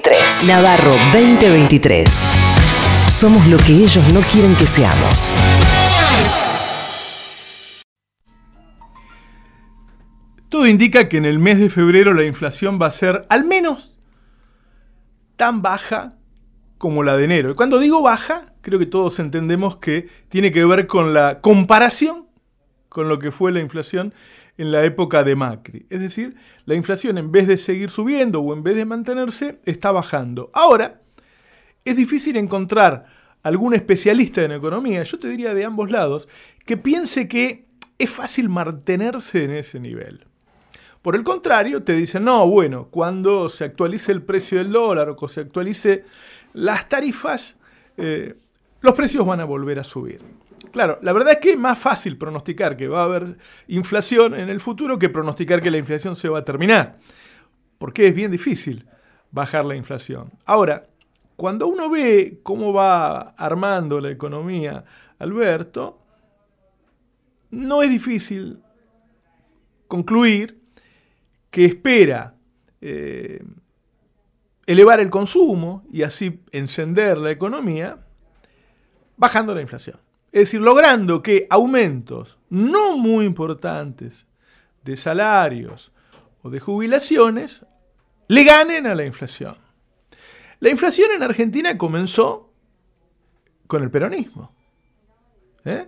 2023. Navarro 2023. Somos lo que ellos no quieren que seamos. Todo indica que en el mes de febrero la inflación va a ser al menos tan baja como la de enero. Y cuando digo baja, creo que todos entendemos que tiene que ver con la comparación con lo que fue la inflación en la época de Macri. Es decir, la inflación en vez de seguir subiendo o en vez de mantenerse, está bajando. Ahora, es difícil encontrar algún especialista en economía, yo te diría de ambos lados, que piense que es fácil mantenerse en ese nivel. Por el contrario, te dicen, no, bueno, cuando se actualice el precio del dólar o cuando se actualice las tarifas, eh, los precios van a volver a subir. Claro, la verdad es que es más fácil pronosticar que va a haber inflación en el futuro que pronosticar que la inflación se va a terminar. Porque es bien difícil bajar la inflación. Ahora, cuando uno ve cómo va armando la economía Alberto, no es difícil concluir que espera eh, elevar el consumo y así encender la economía, bajando la inflación. Es decir, logrando que aumentos no muy importantes de salarios o de jubilaciones le ganen a la inflación. La inflación en Argentina comenzó con el peronismo, ¿eh?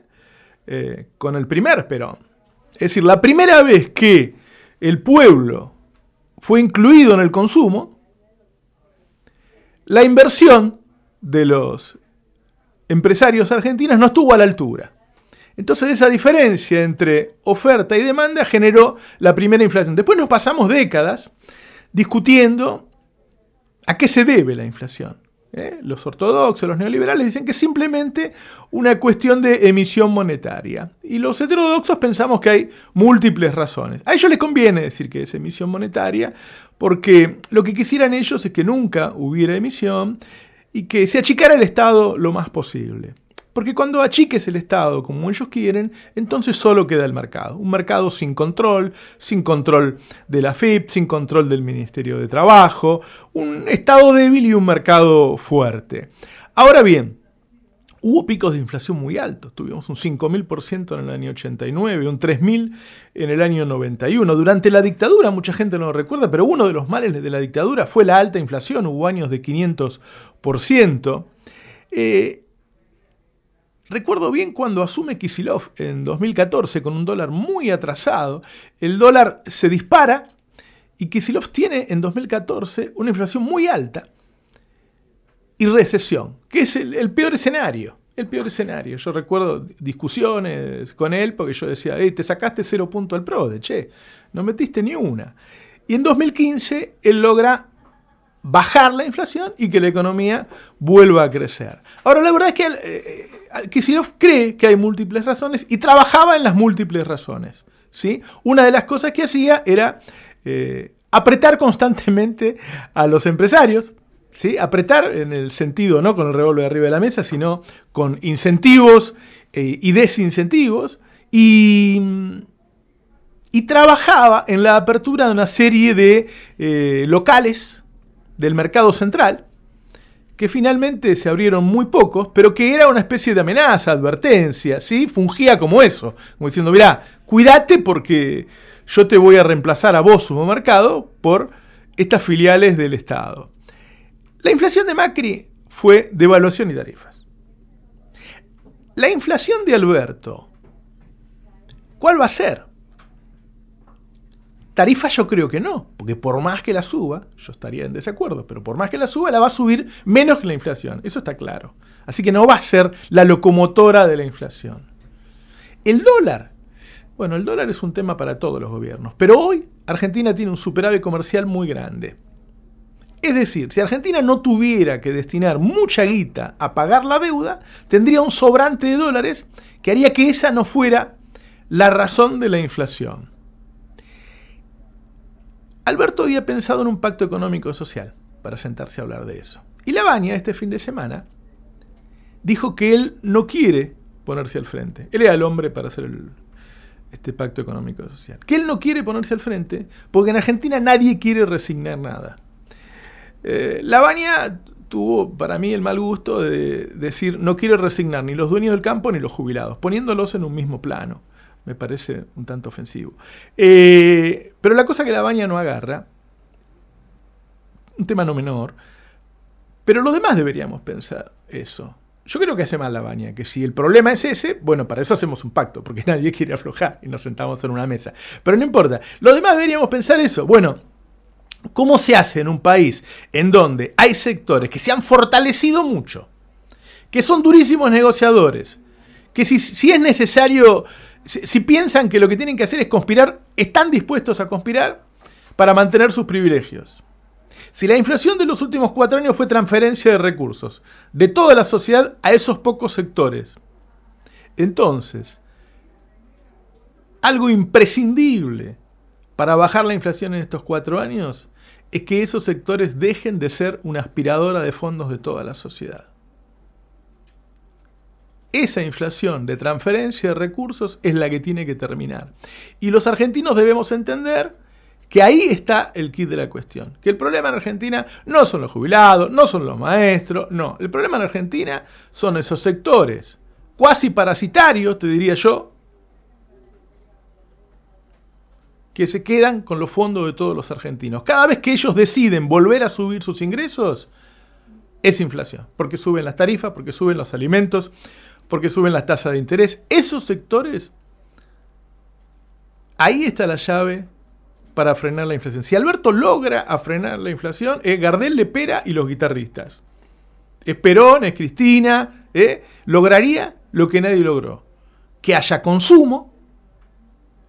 Eh, con el primer Perón. Es decir, la primera vez que el pueblo fue incluido en el consumo, la inversión de los empresarios argentinos no estuvo a la altura. Entonces esa diferencia entre oferta y demanda generó la primera inflación. Después nos pasamos décadas discutiendo a qué se debe la inflación. ¿eh? Los ortodoxos, los neoliberales dicen que es simplemente una cuestión de emisión monetaria. Y los heterodoxos pensamos que hay múltiples razones. A ellos les conviene decir que es emisión monetaria porque lo que quisieran ellos es que nunca hubiera emisión y que se achicara el Estado lo más posible. Porque cuando achiques el Estado como ellos quieren, entonces solo queda el mercado. Un mercado sin control, sin control de la FIP, sin control del Ministerio de Trabajo, un Estado débil y un mercado fuerte. Ahora bien, hubo picos de inflación muy altos. Tuvimos un 5.000% en el año 89, un 3.000 en el año 91. Durante la dictadura, mucha gente no lo recuerda, pero uno de los males de la dictadura fue la alta inflación. Hubo años de 500%. Eh, Recuerdo bien cuando asume Kisilov en 2014 con un dólar muy atrasado, el dólar se dispara y Kisilov tiene en 2014 una inflación muy alta y recesión, que es el, peor escenario. El peor escenario. Yo recuerdo discusiones con él porque yo decía, te sacaste cero punto al PRODE, che, no metiste ni una. Y en 2015 él logra bajar la inflación y que la economía vuelva a crecer. Ahora, la verdad es que eh, Kisilov cree que hay múltiples razones y trabajaba en las múltiples razones. ¿sí? Una de las cosas que hacía era eh, apretar constantemente a los empresarios, apretar en el sentido no con el revólver arriba de la mesa, sino con incentivos eh, y desincentivos, y, trabajaba en la apertura de una serie de eh, locales del mercado central, que finalmente se abrieron muy pocos, pero que era una especie de amenaza, advertencia, ¿sí? Fungía como eso, como diciendo, mirá, cuídate porque yo te voy a reemplazar a vos, mercado por estas filiales del Estado. La inflación de Macri fue devaluación y tarifas. La inflación de Alberto, ¿cuál va a ser? Tarifa yo creo que no, porque por más que la suba, yo estaría en desacuerdo, pero por más que la suba, la va a subir menos que la inflación, eso está claro. Así que no va a ser la locomotora de la inflación. El dólar, bueno, el dólar es un tema para todos los gobiernos, pero hoy Argentina tiene un superávit comercial muy grande. Es decir, si Argentina no tuviera que destinar mucha guita a pagar la deuda, tendría un sobrante de dólares que haría que esa no fuera la razón de la inflación. Alberto había pensado en un pacto económico social para sentarse a hablar de eso. Y Lavagna, este fin de semana, dijo que él no quiere ponerse al frente. Él era el hombre para hacer este pacto económico social. Que él no quiere ponerse al frente porque en Argentina nadie quiere resignar nada. Eh, la Baña tuvo para mí el mal gusto de decir no quiere resignar ni los dueños del campo ni los jubilados, poniéndolos en un mismo plano. Me parece un tanto ofensivo. Eh, pero la cosa que la Baña no agarra, un tema no menor, pero los demás deberíamos pensar eso. Yo creo que hace mal la baña, que si el problema es ese, bueno, para eso hacemos un pacto, porque nadie quiere aflojar y nos sentamos en una mesa. Pero no importa, los demás deberíamos pensar eso. Bueno, ¿cómo se hace en un país en donde hay sectores que se han fortalecido mucho, que son durísimos negociadores, que si, es necesario, si piensan que lo que tienen que hacer es conspirar, están dispuestos a conspirar para mantener sus privilegios? Si la inflación de los últimos cuatro años fue transferencia de recursos de toda la sociedad a esos pocos sectores, entonces, algo imprescindible para bajar la inflación en estos cuatro años es que esos sectores dejen de ser una aspiradora de fondos de toda la sociedad. Esa inflación de transferencia de recursos es la que tiene que terminar. Y los argentinos debemos entender que ahí está el kit de la cuestión. Que el problema en Argentina no son los jubilados, no son los maestros, no. El problema en Argentina son esos sectores cuasi parasitarios, te diría yo, que se quedan con los fondos de todos los argentinos. Cada vez que ellos deciden volver a subir sus ingresos, es inflación. Porque suben las tarifas, porque suben los alimentos, porque suben las tasas de interés. Esos sectores, ahí está la llave para frenar la inflación. Si Alberto logra frenar la inflación, es Gardel, Lepera y los guitarristas. Es Perón, es Cristina, ¿eh? lograría lo que nadie logró. Que haya consumo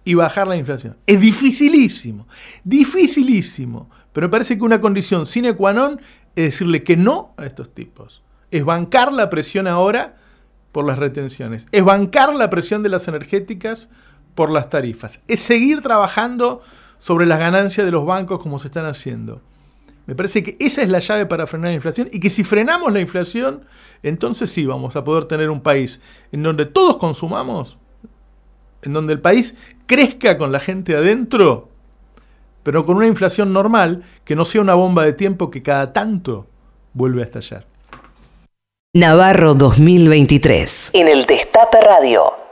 y bajar la inflación. Es dificilísimo, dificilísimo. Pero me parece que una condición sine qua non es decirle que no a estos tipos. Es bancar la presión ahora por las retenciones. Es bancar la presión de las energéticas por las tarifas. Es seguir trabajando sobre las ganancias de los bancos como se están haciendo. Me parece que esa es la llave para frenar la inflación y que si frenamos la inflación, entonces sí vamos a poder tener un país en donde todos consumamos, en donde el país crezca con la gente adentro, pero con una inflación normal que no sea una bomba de tiempo que cada tanto vuelve a estallar. Navarro 2023 en el Destape Radio.